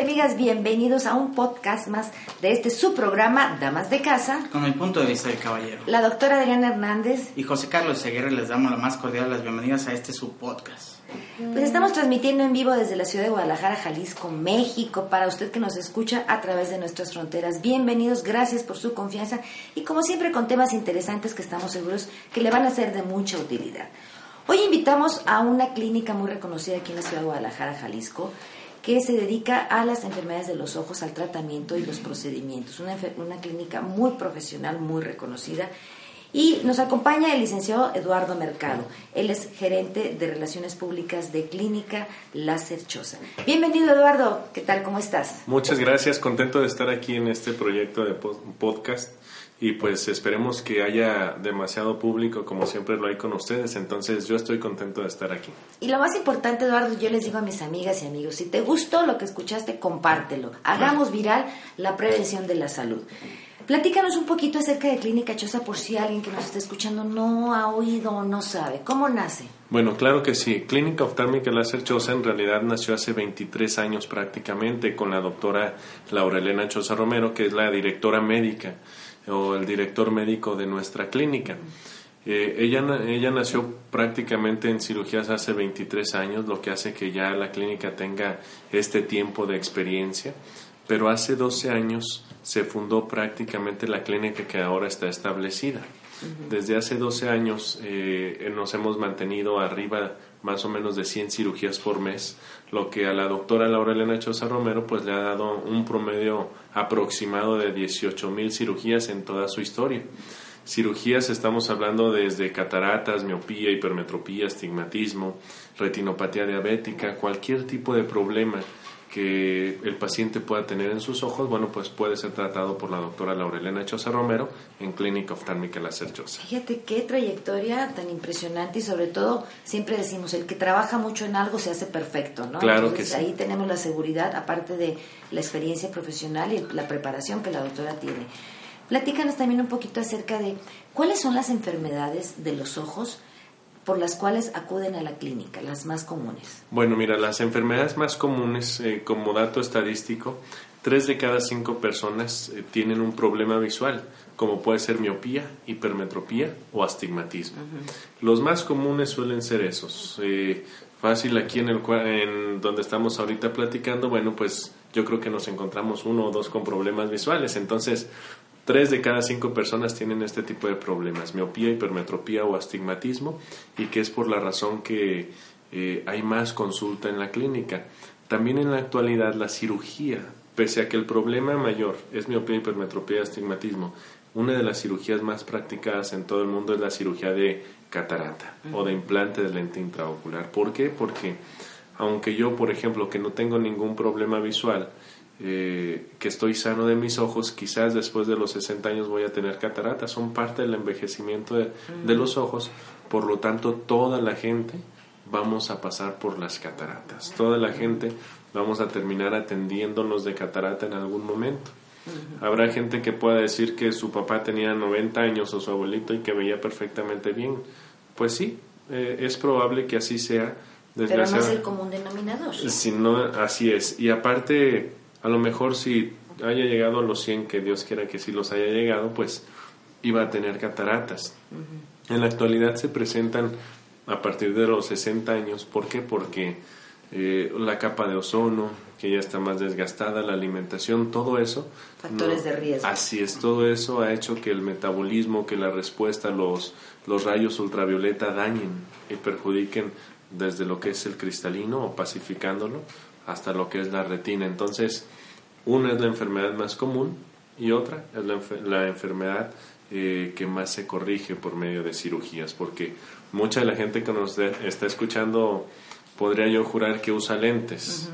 Y amigas? Bienvenidos a un podcast más de este su programa Damas de Casa. Con el punto de vista del caballero. La doctora Adriana Hernández. Y José Carlos Seguerra les damos la más cordial las bienvenidas a este su podcast. Pues estamos transmitiendo en vivo desde la ciudad de Guadalajara, Jalisco, México, para usted que nos escucha a través de nuestras fronteras. Bienvenidos, gracias por su confianza y como siempre con temas interesantes que estamos seguros que le van a ser de mucha utilidad. Hoy invitamos a una clínica muy reconocida aquí en la ciudad de Guadalajara, Jalisco, que se dedica a las enfermedades de los ojos, al tratamiento y los procedimientos. Una, una clínica muy profesional, muy reconocida. Y nos acompaña el licenciado Eduardo Mercado. Él es gerente de Relaciones Públicas de Clínica Láser Choza. Bienvenido, Eduardo. ¿Qué tal? ¿Cómo estás? Muchas gracias, contento de estar aquí en este proyecto de po- podcast y pues esperemos que haya demasiado público como siempre lo hay con ustedes, entonces yo estoy contento de estar aquí. Y lo más importante, Eduardo, yo les digo a mis amigas y amigos, si te gustó lo que escuchaste, compártelo. Hagamos viral la prevención de la salud. Platícanos un poquito acerca de Clínica Choza por si alguien que nos está escuchando no ha oído o no sabe. ¿Cómo nace? Bueno, claro que sí. Clínica Oftálmica Láser Choza en realidad nació hace 23 años prácticamente con la doctora Laurelena Choza Romero, que es la directora médica o el director médico de nuestra clínica. Eh, ella, ella nació prácticamente en cirugías hace 23 años, lo que hace que ya la clínica tenga este tiempo de experiencia, pero hace 12 años se fundó prácticamente la clínica que ahora está establecida. Desde hace 12 años eh, nos hemos mantenido arriba más o menos de 100 cirugías por mes, lo que a la doctora Laura Elena Choza Romero pues le ha dado un promedio aproximado de 18 mil cirugías en toda su historia. Cirugías estamos hablando desde cataratas, miopía, hipermetropía, astigmatismo, retinopatía diabética, cualquier tipo de problema que el paciente pueda tener en sus ojos, bueno, pues puede ser tratado por la doctora Laurelena Choza Romero en Clínica Oftálmica Láser Choza. Fíjate qué trayectoria tan impresionante y sobre todo siempre decimos, el que trabaja mucho en algo se hace perfecto, ¿no? Claro Entonces, que sí. Ahí tenemos la seguridad, aparte de la experiencia profesional y la preparación que la doctora tiene. Platícanos también un poquito acerca de cuáles son las enfermedades de los ojos por las cuales acuden a la clínica, las más comunes. Bueno, mira, las enfermedades más comunes, eh, como dato estadístico, tres de cada cinco personas eh, tienen un problema visual, como puede ser miopía, hipermetropía o astigmatismo. Los más comunes suelen ser esos. Eh, fácil aquí en el en donde estamos ahorita platicando, bueno, pues yo creo que nos encontramos uno o dos con problemas visuales. Entonces, Tres de cada cinco personas tienen este tipo de problemas, miopía, hipermetropía o astigmatismo, y que es por la razón que eh, hay más consulta en la clínica. También en la actualidad la cirugía, pese a que el problema mayor es miopía, hipermetropía astigmatismo, una de las cirugías más practicadas en todo el mundo es la cirugía de catarata o de implante de lente intraocular. ¿Por qué? Porque aunque yo, por ejemplo, que no tengo ningún problema visual, eh, que estoy sano de mis ojos, quizás después de los 60 años voy a tener cataratas, son parte del envejecimiento de, de los ojos, por lo tanto toda la gente vamos a pasar por las cataratas, toda la gente vamos a terminar atendiéndonos de catarata en algún momento. Habrá gente que pueda decir que su papá tenía 90 años o su abuelito y que veía perfectamente bien. Pues sí, eh, es probable que así sea. Pero no es el común denominador. Si no, así es. Y aparte, a lo mejor si haya llegado a los 100, que Dios quiera que sí los haya llegado, pues iba a tener cataratas. En la actualidad se presentan a partir de los 60 años. ¿Por qué? Porque eh, la capa de ozono, que ya está más desgastada, la alimentación, todo eso. Factores de riesgo. Así es, todo eso ha hecho que el metabolismo, que la respuesta, los, los rayos ultravioleta dañen y perjudiquen desde lo que es el cristalino o pacificándolo hasta lo que es la retina. Entonces, una es la enfermedad más común y otra es la, la enfermedad eh, que más se corrige por medio de cirugías, porque mucha de la gente que nos de- está escuchando podría yo jurar que usa lentes.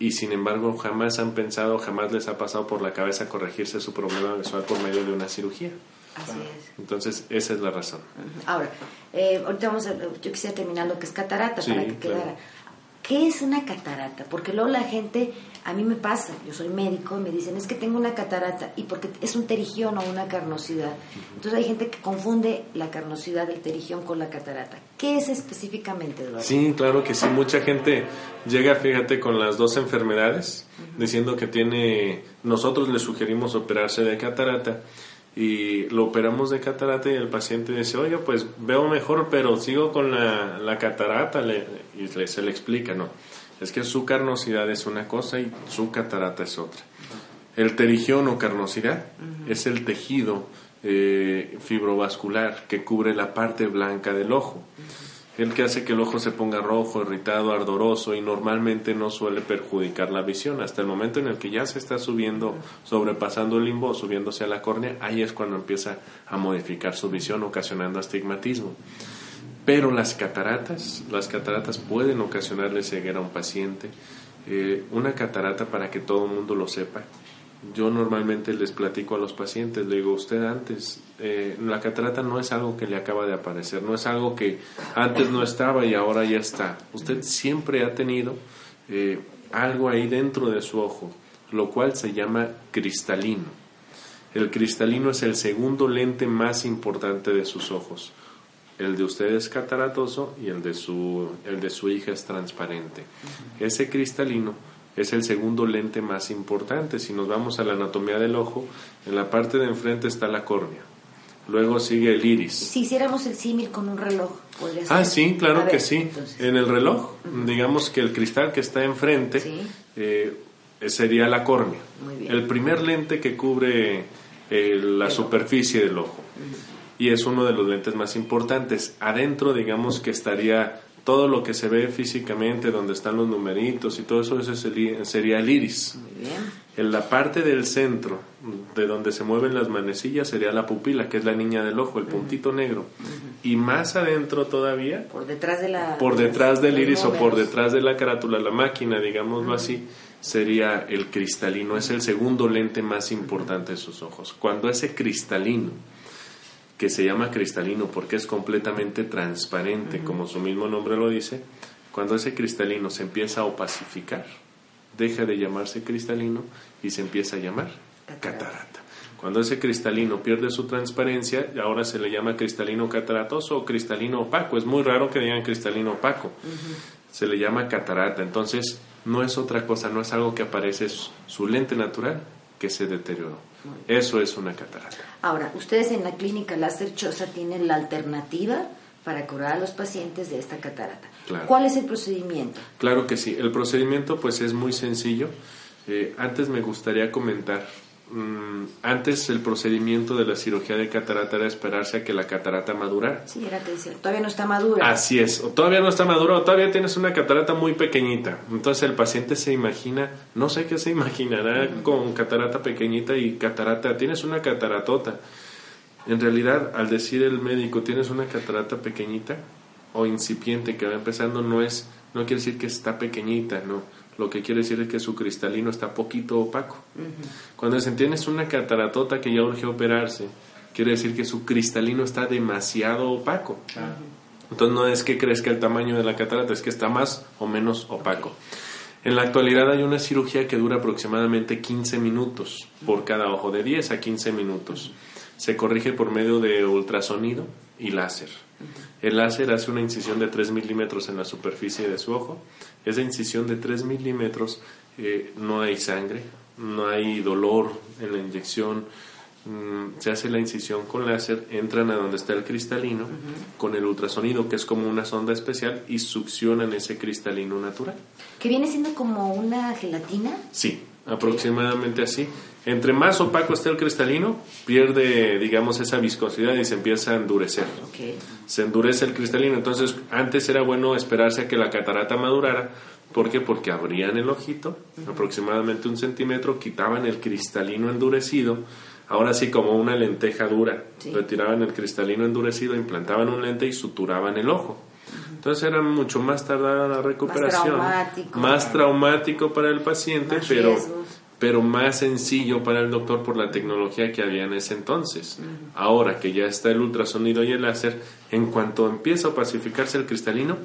Y sin embargo jamás han pensado, jamás les ha pasado por la cabeza corregirse su problema visual por medio de una cirugía. Así es. Entonces, esa es la razón. Ahora, eh, ahorita vamos a, yo quisiera terminar lo que es catarata Sí, para que claro. quedara. ¿Qué es una catarata? Porque luego la gente, a mí me pasa, yo soy médico, me dicen, es que tengo una catarata, y porque es un terigión o una carnosidad. Entonces hay gente que confunde la carnosidad del terigión con la catarata. ¿Qué es específicamente, Eduardo? Sí, claro que sí. Mucha gente llega, fíjate, con las dos enfermedades, diciendo que tiene, nosotros le sugerimos operarse de catarata y lo operamos de catarata y el paciente dice, oye, pues veo mejor, pero sigo con la, la catarata le- y le- se le explica, no. Es que su carnosidad es una cosa y su catarata es otra. El terigión o carnosidad es el tejido eh, fibrovascular que cubre la parte blanca del ojo. El que hace que el ojo se ponga rojo, irritado, ardoroso y normalmente no suele perjudicar la visión. Hasta el momento en el que ya se está subiendo, sobrepasando el limbo, subiéndose a la córnea, ahí es cuando empieza a modificar su visión, ocasionando astigmatismo. Pero las cataratas, las cataratas pueden ocasionarle ceguera a un paciente. Eh, una catarata, para que todo el mundo lo sepa, yo normalmente les platico a los pacientes, le digo, usted antes, eh, la catarata no es algo que le acaba de aparecer, no es algo que antes no estaba y ahora ya está. Usted siempre ha tenido eh, algo ahí dentro de su ojo, lo cual se llama cristalino. El cristalino es el segundo lente más importante de sus ojos. El de usted es cataratoso y el de su, el de su hija es transparente. Ese cristalino es el segundo lente más importante. Si nos vamos a la anatomía del ojo, en la parte de enfrente está la córnea. Luego sigue el iris. Si hiciéramos el símil con un reloj, podría ser. Ah, sí, claro ver, que sí. entonces. En el reloj, digamos que el cristal que está enfrente Sí. eh, sería la córnea. Muy bien. El primer lente que cubre eh, la superficie del ojo. Y es uno de los lentes más importantes. Adentro, digamos que estaría todo lo que se ve físicamente, donde están los numeritos y todo eso, ese sería, el iris. Muy bien. En la parte del centro, de donde se mueven las manecillas, sería la pupila, que es la niña del ojo, el puntito negro. Y más adentro todavía, Por detrás de la. por detrás del iris o por detrás de la carátula, la máquina, digámoslo así, sería el cristalino. Es el segundo lente más importante de sus ojos. Cuando ese cristalino, que se llama cristalino porque es completamente transparente, como su mismo nombre lo dice, cuando ese cristalino se empieza a opacificar, deja de llamarse cristalino y se empieza a llamar Catarata. Cuando ese cristalino pierde su transparencia, ahora se le llama cristalino cataratoso o cristalino opaco. Es muy raro que digan cristalino opaco. Se le llama catarata. Entonces, no es otra cosa, no es algo que aparece, es su lente natural que se deterioró. Eso es una catarata. Ahora, ustedes en la clínica Láser Choza tienen la alternativa para curar a los pacientes de esta catarata. Claro. ¿Cuál es el procedimiento? Claro que sí. El procedimiento pues es muy sencillo. Eh, antes me gustaría comentar. Mm, antes el procedimiento de la cirugía de catarata era esperarse a que la catarata madurara. Sí, era que decía, todavía no está madura. Así es, o todavía no está maduro, o todavía tienes una catarata muy pequeñita. Entonces el paciente se imagina, no sé qué se imaginará con catarata pequeñita y catarata, tienes una cataratota. En realidad, al decir el médico, tienes una catarata pequeñita o incipiente que va empezando, no es, no quiere decir que está pequeñita, no. Lo que quiere decir es que su cristalino está poquito opaco. Cuando dicen tienes una cataratota que ya urge operarse, quiere decir que su cristalino está demasiado opaco. Entonces no es que crezca el tamaño de la catarata, es que está más o menos opaco. En la actualidad hay una cirugía que dura aproximadamente 15 minutos por cada ojo, de 10 a 15 minutos. Se corrige por medio de ultrasonido y láser. El láser hace una incisión de 3 milímetros en la superficie de su ojo. Esa incisión de 3 milímetros eh, no hay sangre, no hay dolor en la inyección, mm, se hace la incisión con láser, entran a donde está el cristalino con el ultrasonido, que es como una sonda especial, y succionan ese cristalino natural. Que viene siendo como una gelatina. Sí, aproximadamente así. Entre más opaco esté el cristalino, pierde, digamos, esa viscosidad y se empieza a endurecer. Se endurece el cristalino. Entonces, antes era bueno esperarse a que la catarata madurara. ¿Por qué? Porque abrían el ojito, aproximadamente un centímetro, quitaban el cristalino endurecido. Ahora sí, como una lenteja dura. Sí. Retiraban el cristalino endurecido, implantaban un lente y suturaban el ojo. Entonces era mucho más tardada la recuperación. traumático. Más traumático para el paciente, Más pero riesgos. pero más sencillo para el doctor por la tecnología que había en ese entonces. Ahora que ya está el ultrasonido y el láser, en cuanto empieza a pacificarse el cristalino,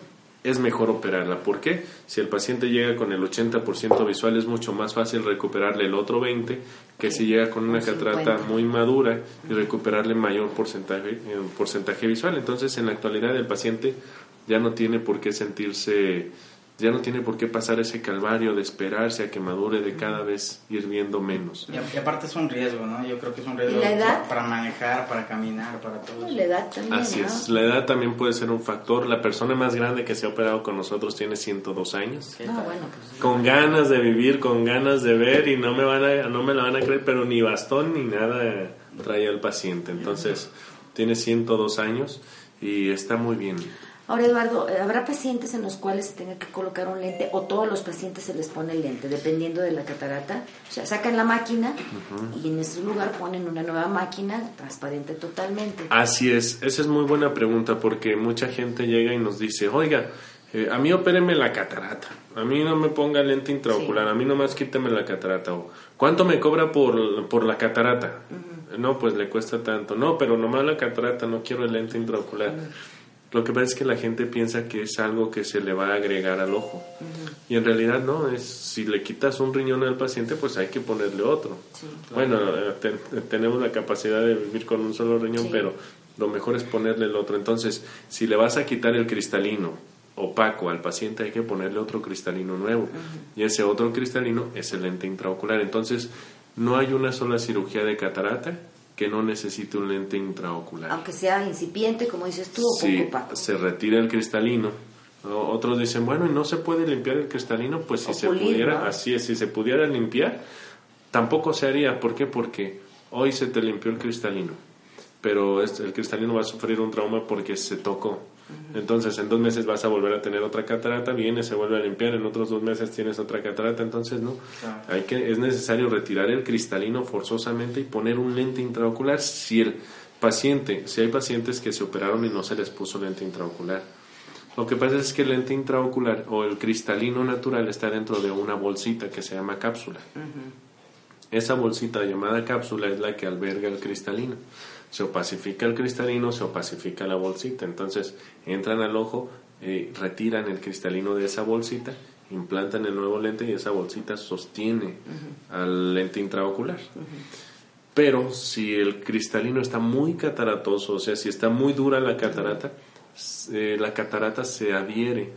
es mejor operarla. ¿Por qué? Si el paciente llega con el 80% visual, es mucho más fácil recuperarle el otro 20% que si llega con una Un catarata 50. muy madura y recuperarle mayor porcentaje, eh, porcentaje visual. Entonces, en la actualidad, el paciente ya no tiene por qué sentirse, ya no tiene por qué pasar ese calvario de esperarse a que madure, de cada vez ir viendo menos. Y, aparte es un riesgo, ¿no? Yo creo que es un riesgo ¿Y la edad? pa- para manejar, para caminar, para todo. La edad también. Así ¿no? es, la edad también puede ser un factor. La persona más grande que se ha operado con nosotros tiene 102 años. No, está- bueno, pues. Con ganas de vivir, con ganas de ver y no me van a, no me la van a creer, pero ni bastón ni nada trae al paciente. Entonces, tiene 102 años y está muy bien. Ahora, Eduardo, eh, ¿habrá pacientes en los cuales se tenga que colocar un lente o todos los pacientes se les pone el lente, dependiendo de la catarata? O sea, sacan la máquina y en ese lugar ponen una nueva máquina transparente totalmente. Así es, esa es muy buena pregunta porque mucha gente llega y nos dice, oiga, eh, a mí opéreme la catarata, a mí no me ponga lente intraocular, Sí. a mí nomás quíteme la catarata. O, ¿Cuánto me cobra por, por la catarata? No, pues le cuesta tanto. No, pero nomás la catarata, no quiero el lente intraocular. Lo que pasa es que la gente piensa que es algo que se le va a agregar al ojo. Y en realidad no, es si le quitas un riñón al paciente, pues hay que ponerle otro. Bueno, eh, ten- tenemos la capacidad de vivir con un solo riñón, Sí. pero lo mejor es ponerle el otro. Entonces, si le vas a quitar el cristalino opaco al paciente, hay que ponerle otro cristalino nuevo. Y ese otro cristalino es el lente intraocular. Entonces, no hay una sola cirugía de catarata que no necesite un lente intraocular. Aunque sea incipiente, como dices tú, o poco opaco. se retira el cristalino, otros dicen, bueno, ¿y no se puede limpiar el cristalino? Pues si O se pulir, pudiera, ¿no? así es, si se pudiera limpiar, tampoco se haría. ¿Por qué? Porque hoy se te limpió el cristalino, pero el cristalino va a sufrir un trauma porque se tocó. Entonces, en dos meses vas a volver a tener otra catarata, viene, se vuelve a limpiar, en otros dos meses tienes otra catarata, entonces no. Claro. Hay que, es necesario retirar el cristalino forzosamente y poner un lente intraocular si el paciente, si hay pacientes que se operaron y no se les puso lente intraocular. Lo que pasa es que el lente intraocular o el cristalino natural está dentro de una bolsita que se llama cápsula. Esa bolsita llamada cápsula es la que alberga el cristalino. Se opacifica el cristalino, se opacifica la bolsita. Entonces entran al ojo, eh, retiran el cristalino de esa bolsita, implantan el nuevo lente y esa bolsita sostiene al lente intraocular. Pero si el cristalino está muy cataratoso, o sea, si está muy dura la catarata, eh, la catarata se adhiere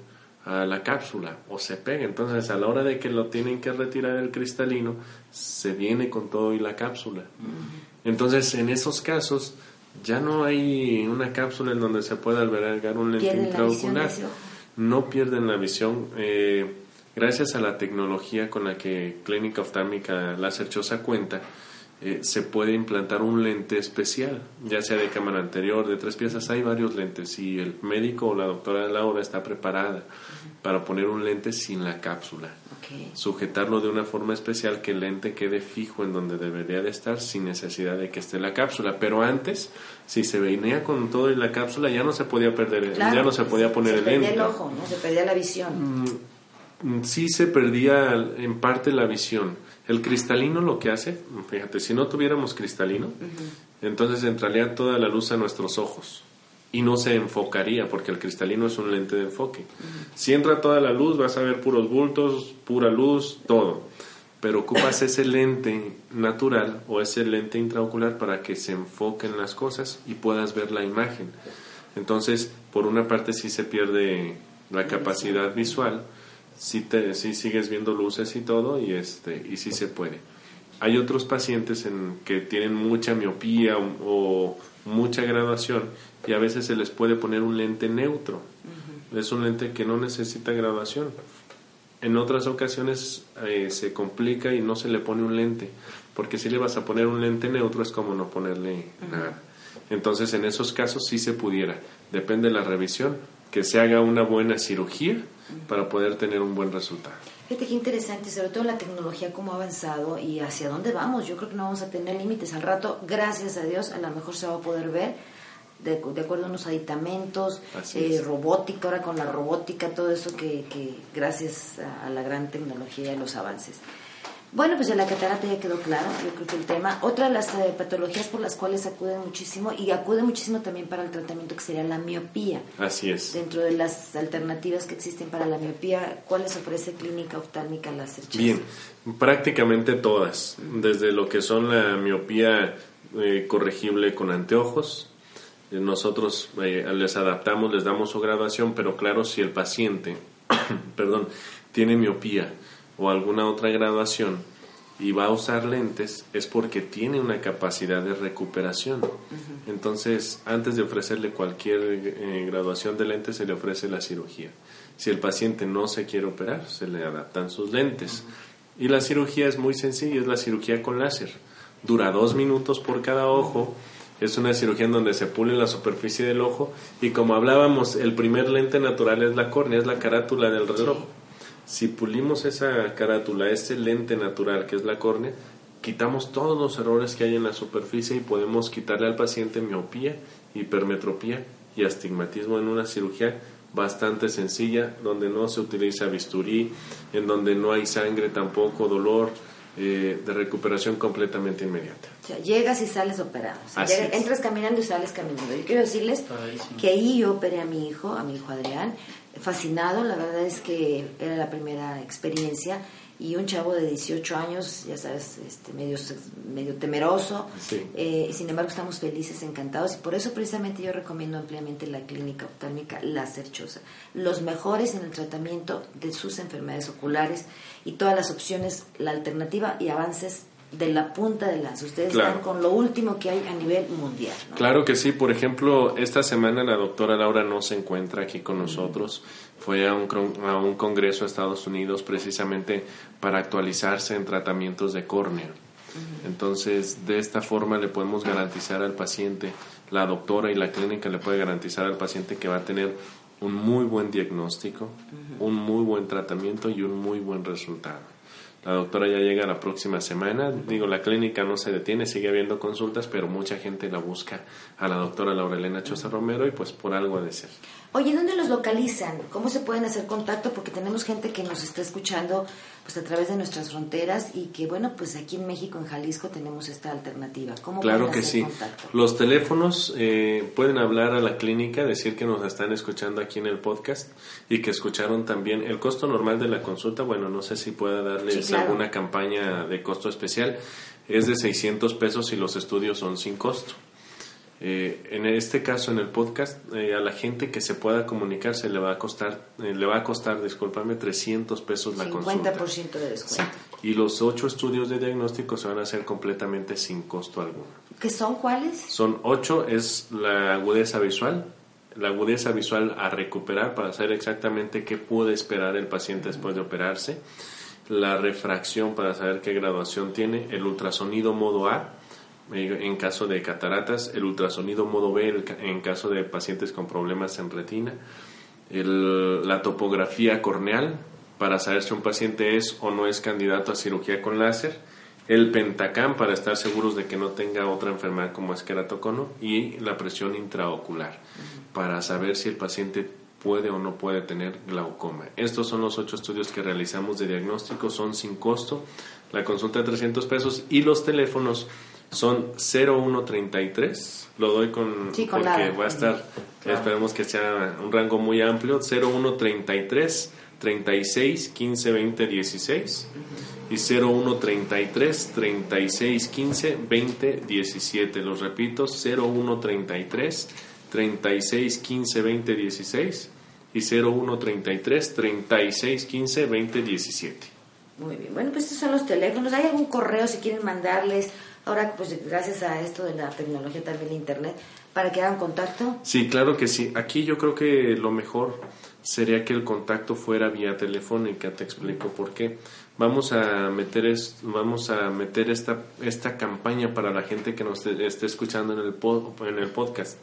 a la cápsula o se pega. Entonces, a la hora de que lo tienen que retirar el cristalino, se viene con todo y la cápsula. Entonces, en esos casos, ya no hay una cápsula en donde se pueda albergar un lente intraocular. No pierden la visión. eh, gracias a la tecnología con la que Clínica Oftálmica Láser Chosa cuenta, eh, se puede implantar un lente especial, ya sea de cámara anterior, de tres piezas, hay varios lentes y el médico o la doctora Laura está preparada para poner un lente sin la cápsula, sujetarlo de una forma especial que el lente quede fijo en donde debería de estar sin necesidad de que esté la cápsula, pero antes, si se venía con todo y la cápsula, ya no se podía perder, Claro, ya no se podía poner se el perdía lente. el ojo, ¿no? Se perdía la visión. Mm, sí se perdía en parte la visión. El cristalino lo que hace, fíjate, si no tuviéramos cristalino, entonces entraría toda la luz a nuestros ojos y no se enfocaría porque el cristalino es un lente de enfoque. Si entra toda la luz vas a ver puros bultos, pura luz, todo. Pero ocupas ese lente natural o ese lente intraocular para que se enfoquen las cosas y puedas ver la imagen. Entonces, por una parte sí se pierde la capacidad visual, sí, te, sí sigues viendo luces y todo y, este, y sí se puede. Hay otros pacientes en que tienen mucha miopía o, o mucha graduación y a veces se les puede poner un lente neutro. Es un lente que no necesita graduación. En otras ocasiones eh, se complica y no se le pone un lente, porque si le vas a poner un lente neutro es como no ponerle nada. Entonces en esos casos sí se pudiera, depende de la revisión, que se haga una buena cirugía para poder tener un buen resultado. Fíjate qué interesante, sobre todo la tecnología cómo ha avanzado y hacia dónde vamos. Yo creo que no vamos a tener límites al rato, gracias a Dios, a lo mejor se va a poder ver de, de acuerdo a unos aditamentos, eh, robótica, ahora con la robótica, todo eso que, que gracias a, a la gran tecnología y los avances. Bueno, pues ya la catarata ya quedó claro, yo creo que el tema. Otra de las eh, patologías por las cuales acuden muchísimo y acude muchísimo también para el tratamiento que sería la miopía. Así es. Dentro de las alternativas que existen para la miopía, ¿cuáles ofrece Clínica Oftálmica Láser? Bien, prácticamente todas, desde lo que son la miopía eh, corregible con anteojos, eh, nosotros eh, les adaptamos, les damos su graduación, pero claro, si el paciente, perdón, tiene miopía o alguna otra graduación y va a usar lentes, es porque tiene una capacidad de recuperación. Entonces, antes de ofrecerle cualquier eh, graduación de lentes, se le ofrece la cirugía. Si el paciente no se quiere operar, se le adaptan sus lentes. Y la cirugía es muy sencilla, es la cirugía con láser. Dura dos minutos por cada ojo. Es una cirugía en donde se pule la superficie del ojo y como hablábamos, el primer lente natural es la córnea, es la carátula del reloj. Si pulimos esa carátula, ese lente natural que es la córnea, quitamos todos los errores que hay en la superficie y podemos quitarle al paciente miopía, hipermetropía y astigmatismo en una cirugía bastante sencilla, donde no se utiliza bisturí, en donde no hay sangre tampoco, dolor, eh, de recuperación completamente inmediata. O sea, llegas y sales operado. O sea, Así llegas- es. entras caminando y sales caminando. Yo quiero decirles que ahí yo operé a mi hijo, a mi hijo Adrián, fascinado. La verdad es que era la primera experiencia. Y un chavo de 18 años, ya sabes, este, medio, medio temeroso. Sí. Eh, sin embargo, estamos felices, encantados. Y por eso precisamente yo recomiendo ampliamente la clínica oftálmica láser chosa. Los mejores en el tratamiento de sus enfermedades oculares y todas las opciones, la alternativa y avances de la punta de lanza. Ustedes Claro. están con lo último que hay a nivel mundial. ¿no? Claro que sí, por ejemplo, esta semana la doctora Laura no se encuentra aquí con nosotros, fue a un, a un congreso a Estados Unidos precisamente para actualizarse en tratamientos de córnea. Entonces, de esta forma le podemos garantizar al paciente, la doctora y la clínica le puede garantizar al paciente que va a tener un muy buen diagnóstico, un muy buen tratamiento y un muy buen resultado. La doctora ya llega la próxima semana. Digo, la clínica no se detiene, sigue habiendo consultas, pero mucha gente la busca a la doctora Laurelena Choza Romero y pues por algo ha de ser. Oye, ¿dónde los localizan? ¿Cómo se pueden hacer contacto? Porque tenemos gente que nos está escuchando pues a través de nuestras fronteras y que bueno, pues aquí en México, en Jalisco, tenemos esta alternativa. ¿Cómo Claro pueden que hacer sí. contacto? Los teléfonos eh, pueden hablar a la clínica, decir que nos están escuchando aquí en el podcast y que escucharon también el costo normal de la consulta. Bueno, no sé si pueda darles Sí, claro. alguna campaña de costo especial. Es de 600 pesos y los estudios son sin costo. Eh, en este caso, en el podcast, eh, a la gente que se pueda comunicar se le va a costar, eh, le va a costar, discúlpame, 300 pesos la consulta. 50% de descuento. Y los ocho estudios de diagnóstico se van a hacer completamente sin costo alguno. ¿Qué son cuáles? Son ocho, es la agudeza visual, la agudeza visual a recuperar para saber exactamente qué puede esperar el paciente después de operarse, la refracción para saber qué graduación tiene, el ultrasonido modo A en caso de cataratas, el ultrasonido modo B en caso de pacientes con problemas en retina, el- la topografía corneal para saber si un paciente es o no es candidato a cirugía con láser, el pentacam para estar seguros de que no tenga otra enfermedad como es queratocono y la presión intraocular para saber si el paciente puede o no puede tener glaucoma. Estos son los ocho estudios que realizamos de diagnóstico, son sin costo, la consulta de 300 pesos y los teléfonos son 0133, lo doy con Sí, con porque la- va a estar, esperemos que sea un rango muy amplio, 0133 36 15 20 16 y 0133 36 15 20 17. Los repito, 0133 36 15 20 16 y 0133 36 15 20 17. Muy bien, bueno, pues estos son los teléfonos. ¿Hay algún correo si quieren mandarles? Ahora, pues gracias a esto de la tecnología también Internet, para que hagan contacto. Sí, claro que sí. Aquí yo creo que lo mejor sería que el contacto fuera vía telefónica. Te explico por qué. Vamos a meter es- vamos a meter esta esta campaña para la gente que nos esté escuchando en el pod- en el podcast.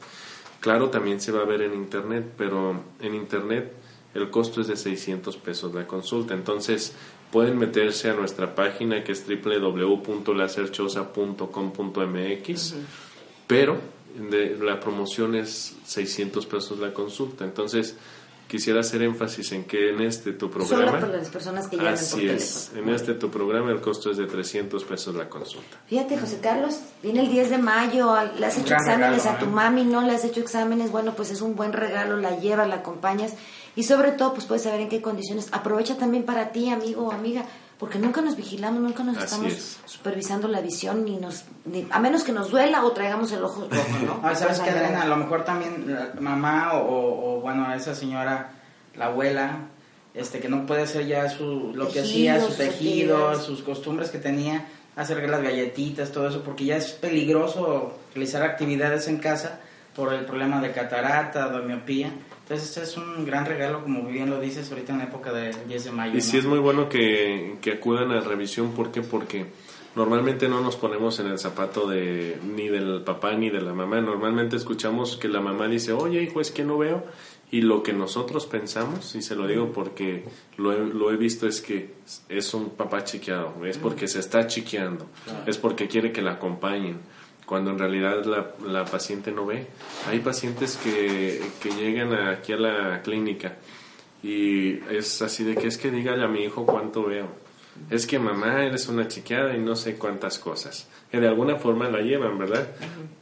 Claro, también se va a ver en internet, pero en internet el costo es de 600 pesos la consulta. Entonces, pueden meterse a nuestra página que es www.lacerchosa.com.mx, pero de- la promoción es 600 pesos la consulta. Entonces, quisiera hacer énfasis en que en este tu programa Solo para las personas que llaman por Así teléfono. es. En este tu programa el costo es de 300 pesos la consulta. Fíjate, José Carlos, viene el 10 de mayo, le has hecho exámenes regalo, a tu ¿eh? mami, no le has hecho exámenes, bueno, pues es un buen regalo, la llevas, la acompañas y sobre todo, pues puedes saber en qué condiciones. Aprovecha también para ti, amigo o amiga, porque nunca nos vigilamos, nunca nos Así estamos es. supervisando la visión, ni nos, ni- a menos que nos duela o traigamos el ojo rojo, ¿no? Ah, ¿Sabes qué, Adriana? A lo mejor también la mamá o, o, bueno, esa señora, la abuela, este que no puede hacer ya su, lo que hacía, Tejidos, su tejido, actividades. sus costumbres que tenía, hacer las galletitas, todo eso, porque ya es peligroso realizar actividades en casa por el problema de catarata, de miopía. Entonces, este es un gran regalo, como bien lo dices, ahorita en la época del 10 de mayo. Y ¿no? sí es muy bueno que, que acudan a revisión. ¿Por qué? Porque normalmente no nos ponemos en el zapato de ni del papá ni de la mamá. Normalmente escuchamos que la mamá dice, oye hijo, es que no veo. Y lo que nosotros pensamos, y se lo digo porque lo he, lo he visto, es que es un papá chiqueado, es porque se está chiqueando, es porque quiere que la acompañen, cuando en realidad la, la paciente no ve. Hay pacientes que, que llegan aquí a la clínica y es así de que es que dígale a mi hijo cuánto veo. Es que mamá eres una chiqueada y no sé cuántas cosas. Que de alguna forma la llevan, ¿verdad?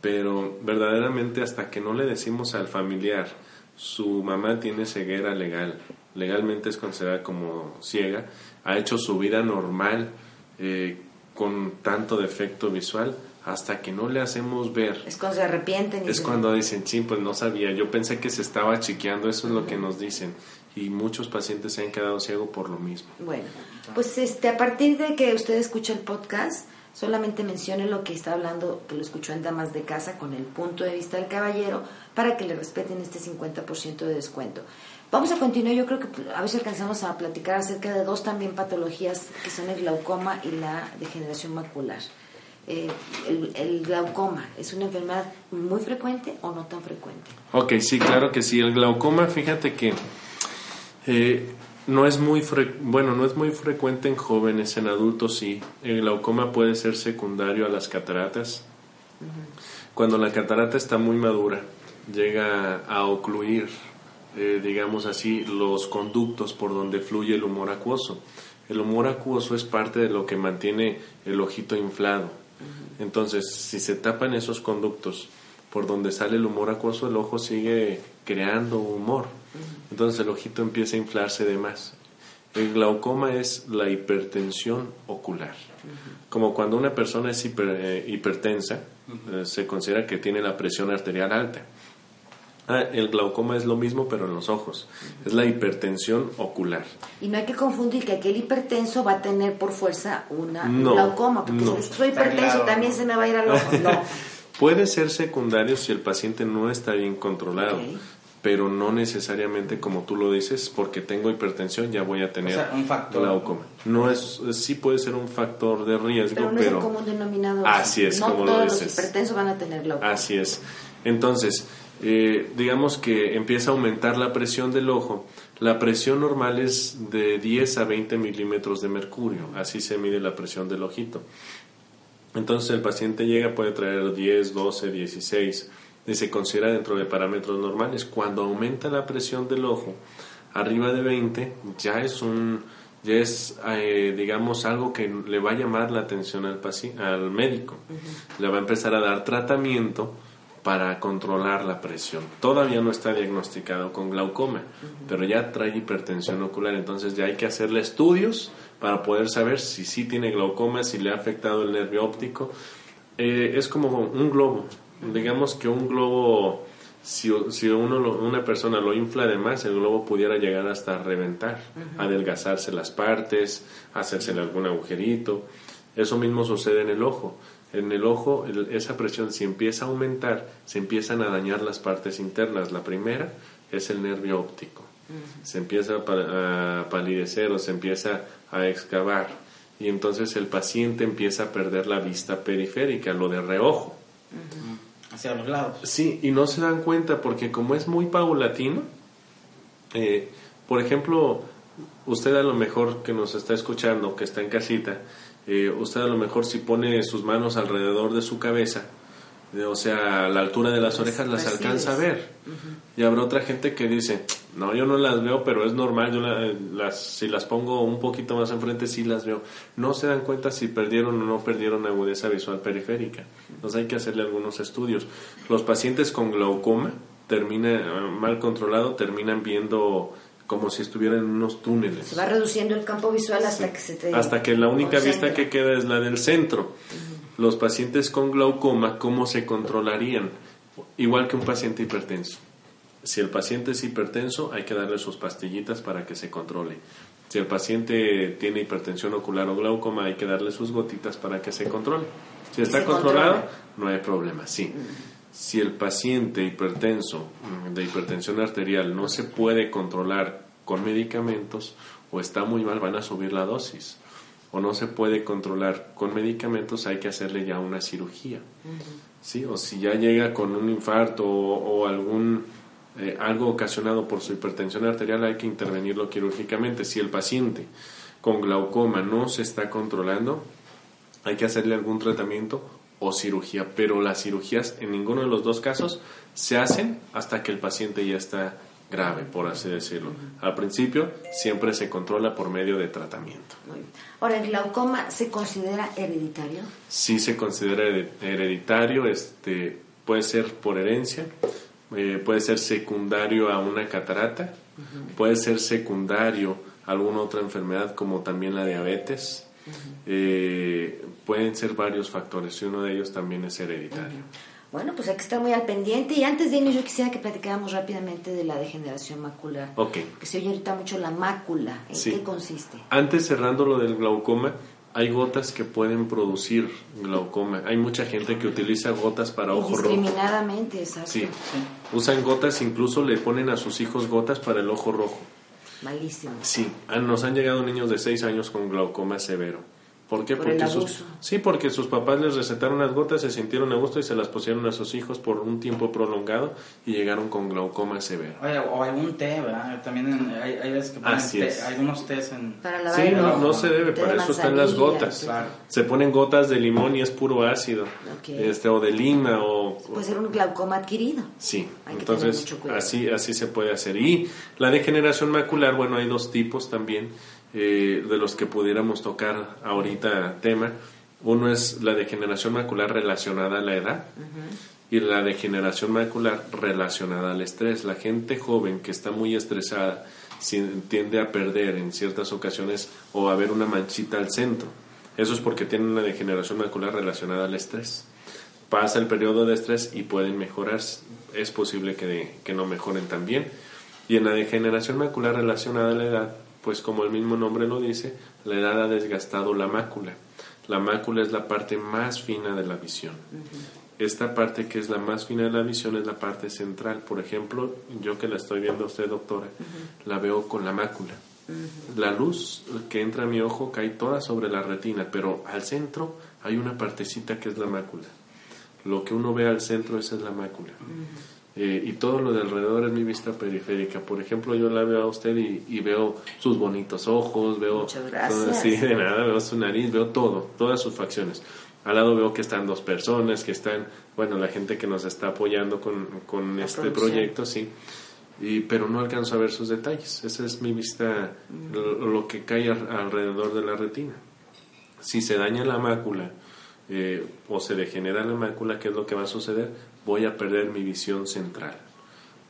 Pero verdaderamente hasta que no le decimos al familiar, su mamá tiene ceguera legal, legalmente es considerada como ciega, ha hecho su vida normal eh, con tanto defecto visual, hasta que no le hacemos ver Es cuando se arrepienten. y es se- cuando dicen, sí, pues no sabía, yo pensé que se estaba chiqueando, eso es lo que nos dicen. Y muchos pacientes se han quedado ciegos por lo mismo. Bueno, pues este, a partir de que usted escucha el podcast, solamente mencione lo que está hablando, que lo escuchó en Damas de Casa con el punto de vista del caballero, para que le respeten este 50% de descuento. Vamos a continuar, yo creo que a ver si alcanzamos a platicar acerca de dos también patologías que son el glaucoma y la degeneración macular. Eh, el, el glaucoma es una enfermedad muy frecuente o no tan frecuente. Ok, sí, claro que sí. El glaucoma, fíjate que eh, no es muy fre- bueno, no es muy frecuente en jóvenes, en adultos sí. El glaucoma puede ser secundario a las cataratas. Cuando la catarata está muy madura, llega a ocluir, eh, digamos así, los conductos por donde fluye el humor acuoso. El humor acuoso es parte de lo que mantiene el ojito inflado. Entonces, si se tapan esos conductos por donde sale el humor acuoso, el ojo sigue creando humor. Entonces el ojito empieza a inflarse de más. El glaucoma es la hipertensión ocular. Como cuando una persona es hiper- eh, hipertensa, eh, se considera que tiene la presión arterial alta. Ah, el glaucoma es lo mismo, pero en los ojos. Es la hipertensión ocular. Y no hay que confundir que aquel hipertenso va a tener por fuerza una No, glaucoma, porque no. si soy hipertenso claro. también se me va a ir al ojo. No. Puede ser secundario si el paciente no está bien controlado, pero no necesariamente como tú lo dices, porque tengo hipertensión ya voy a tener O sea, un factor. glaucoma. No es, sí puede ser un factor de riesgo, Pero no pero, es el común denominador. Así es, no como lo todos los dices. hipertensos van a tener glaucoma. Así es. Entonces, eh, digamos que empieza a aumentar la presión del ojo. La presión normal es de 10 a 20 milímetros de mercurio. Así se mide la presión del ojito. Entonces el paciente llega, puede traer 10, 12, 16 y se considera dentro de parámetros normales. Cuando aumenta la presión del ojo arriba de 20, ya es un ya es eh, digamos algo que le va a llamar la atención al paci- al médico. Le va a empezar a dar tratamiento para controlar la presión. Todavía no está diagnosticado con glaucoma, pero ya trae hipertensión ocular, entonces ya hay que hacerle estudios para poder saber si sí tiene glaucoma, si le ha afectado el nervio óptico. Eh, es como un globo, digamos que un globo Si, si uno lo- una persona lo infla de más, el globo pudiera llegar hasta reventar, adelgazarse las partes, hacérsele algún agujerito. Eso mismo sucede en el ojo. En el ojo, el- esa presión, si empieza a aumentar, se empiezan a dañar las partes internas. La primera es el nervio óptico. Se empieza a pa- a palidecer o se empieza a excavar. Y entonces el paciente empieza a perder la vista periférica, lo de reojo. Hacia los lados. Sí, y no se dan cuenta porque como es muy paulatino, eh, por ejemplo, usted a lo mejor que nos está escuchando, que está en casita, eh, usted a lo mejor si pone sus manos alrededor de su cabeza, eh, o sea, a la altura de las orejas, las percibes. alcanza a ver. Y habrá otra gente que dice, no, yo no las veo, pero es normal, yo la- las, si las pongo un poquito más enfrente, sí las veo. No se dan cuenta si perdieron o no perdieron agudeza visual periférica. Entonces hay que hacerle algunos estudios. Los pacientes con glaucoma, termina, eh, mal controlado, terminan viendo como si estuvieran en unos túneles. Se va reduciendo el campo visual hasta que se te Hasta que la única concentra. vista que queda es la del centro. Los pacientes con glaucoma, ¿cómo se controlarían? Igual que un paciente hipertenso. Si el paciente es hipertenso, hay que darle sus pastillitas para que se controle. Si el paciente tiene hipertensión ocular o glaucoma, hay que darle sus gotitas para que se controle. Si está controlado, controla. no hay problema, sí. Si el paciente hipertenso mm, de hipertensión arterial no se puede controlar con medicamentos o está muy mal, van a subir la dosis. O no se puede controlar con medicamentos, hay que hacerle ya una cirugía. ¿sí? O si ya llega con un infarto o, o algún eh, algo ocasionado por su hipertensión arterial, hay que intervenirlo quirúrgicamente. Si el paciente con glaucoma no se está controlando, hay que hacerle algún tratamiento o cirugía, pero las cirugías en ninguno de los dos casos se hacen hasta que el paciente ya está grave, por así decirlo. Al principio siempre se controla por medio de tratamiento. Ahora, ¿el glaucoma se considera hereditario? Sí se considera hered- hereditario, este, puede ser por herencia, eh, puede ser secundario a una catarata, puede ser secundario a alguna otra enfermedad como también la diabetes. Eh, pueden ser varios factores y uno de ellos también es hereditario. Bueno, pues hay que estar muy al pendiente. Y antes de irnos, yo quisiera que platicáramos rápidamente de la degeneración macular. Ok. Que se oye ahorita mucho la mácula. ¿En Sí. qué consiste? Antes cerrando lo del glaucoma, hay gotas que pueden producir glaucoma. Hay mucha gente que utiliza gotas para ojo rojo. Indiscriminadamente, exacto. Sí, usan gotas, incluso le ponen a sus hijos gotas para el ojo rojo. Malísimo. Sí, han- nos han llegado niños de 6 años con glaucoma severo. ¿Por qué? Por el porque sus, sí, porque sus papás les recetaron las gotas, se sintieron a gusto y se las pusieron a sus hijos por un tiempo prolongado y llegaron con glaucoma severo. Oye, o algún té, ¿verdad? También en- hay, hay veces que ponen Así té- es. algunos tés en... Para lavar Sí, el no, no se debe, para de eso están las gotas. Claro. Se ponen gotas de limón y es puro ácido, este o de lima o Puede ser un glaucoma adquirido. Sí, Hay que entonces tener mucho cuidado. así así se puede hacer. Y la degeneración macular, bueno, hay dos tipos también eh, de los que pudiéramos tocar ahorita tema. Uno es la degeneración macular relacionada a la edad y la degeneración macular relacionada al estrés. La gente joven que está muy estresada tiende a perder en ciertas ocasiones o a ver una manchita al centro. Eso es porque tienen una degeneración macular relacionada al estrés pasa el periodo de estrés y pueden mejorar. Es posible que, que no mejoren también. Y en la degeneración macular relacionada a la edad, pues como el mismo nombre lo dice, la edad ha desgastado la mácula. La mácula es la parte más fina de la visión. Esta parte que es la más fina de la visión es la parte central. Por ejemplo, yo que la estoy viendo a usted, doctora, la veo con la mácula. La luz que entra a mi ojo cae toda sobre la retina, pero al centro hay una partecita que es la mácula. Lo que uno ve al centro, esa es la mácula. Eh, y todo lo de alrededor es mi vista periférica. Por ejemplo, yo la veo a usted y, y veo sus bonitos ojos, veo... Todo- sí, de nada, veo su nariz, veo todo, todas sus facciones. Al lado veo que están dos personas, que están, bueno, la gente que nos está apoyando con, con este producción. proyecto, sí. Y, pero no alcanzo a ver sus detalles. Esa es mi vista, lo, lo que cae al- alrededor de la retina. Si se daña la mácula eh, o se degenera la mácula, ¿qué es lo que va a suceder? Voy a perder mi visión central.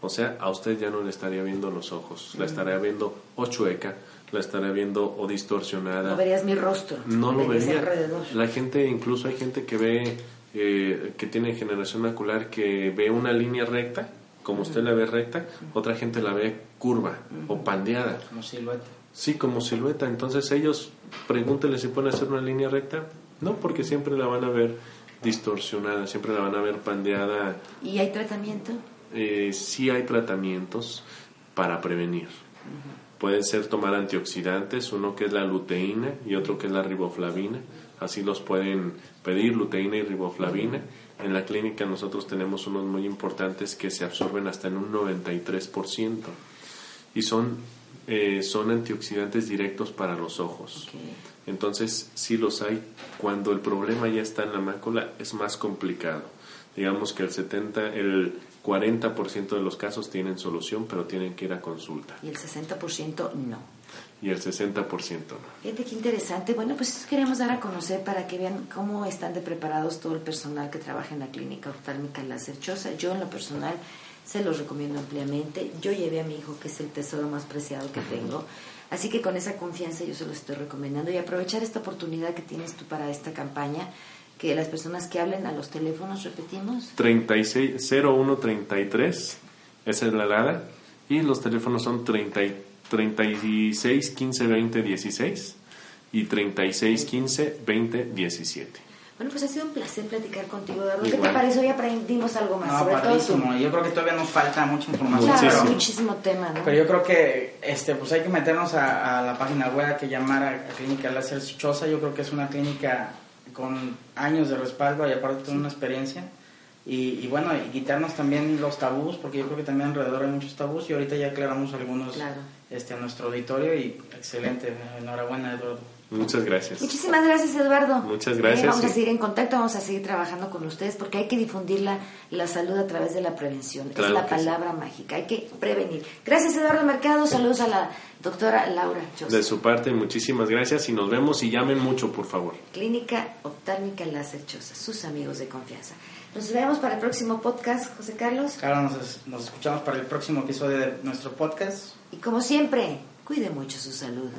O sea, a usted ya no le estaría viendo los ojos, la estaría viendo o chueca, la estaría viendo o distorsionada. No verías mi rostro. No lo verías vería. alrededor. La gente, incluso hay gente que ve, eh, que tiene generación macular, que ve una línea recta como usted la ve recta, otra gente la ve curva o pandeada. Como silueta. Sí, como silueta. Entonces ellos, pregúntenle si pueden hacer una línea recta. No, porque siempre la van a ver distorsionada, siempre la van a ver pandeada. ¿Y hay tratamiento? Eh, sí hay tratamientos para prevenir. Pueden ser tomar antioxidantes, uno que es la luteína y otro que es la riboflavina. Así los pueden pedir, luteína y riboflavina. En la clínica nosotros tenemos unos muy importantes que se absorben hasta en un 93% y son, eh, son antioxidantes directos para los ojos. Entonces, sí los hay. Cuando el problema ya está en la mácula, es más complicado. Digamos que el 70, el 40% de los casos tienen solución, pero tienen que ir a consulta. Y el 60% no. Y el 60% no. Fíjate qué interesante. Bueno, pues queremos dar a conocer para que vean cómo están de preparados todo el personal que trabaja en la clínica oftálmica La Cerchosa. Yo en lo personal se los recomiendo ampliamente. Yo llevé a mi hijo, que es el tesoro más preciado que tengo. Así que con esa confianza yo se los estoy recomendando y aprovechar esta oportunidad que tienes tú para esta campaña, que las personas que hablen a los teléfonos, repetimos, 36, 0133, esa es la alada, y los teléfonos son 30, y- 36 15 20 16 y 36 15 20 17. Bueno, pues ha sido un placer platicar contigo, Eduardo. ¿Qué te parece? Hoy aprendimos algo más, No, sobre todo padrísimo. tú. Yo creo que todavía nos falta mucha información. Claro, Muchísimo. muchísimo tema, ¿no? Pero yo creo que este pues hay que meternos a, a la página web que llamar a, a Clínica Láser Chosa. Yo creo que es una clínica con años de respaldo y aparte toda una experiencia. Y, y bueno, y quitarnos también los tabús, porque yo creo que también alrededor hay muchos tabús y ahorita ya aclaramos algunos Claro. este, a nuestro auditorio y excelente. Enhorabuena, Eduardo. Muchas gracias. Muchísimas gracias, Eduardo. Muchas gracias, Eh, vamos a sí. seguir en contacto, vamos a seguir trabajando con ustedes porque hay que difundir la, la salud a través de la prevención. Claro es la que sí. palabra mágica, hay que prevenir. Gracias, Eduardo Mercado. Saludos a la doctora Laura Chosa. De su parte, muchísimas gracias y nos vemos y llamen mucho, por favor. Clínica Oftálmica Láser Chosa, sus amigos de confianza. Nos vemos para el próximo podcast, José Carlos. Claro, nos, nos escuchamos para el próximo episodio de nuestro podcast. Y como siempre, cuide mucho su salud.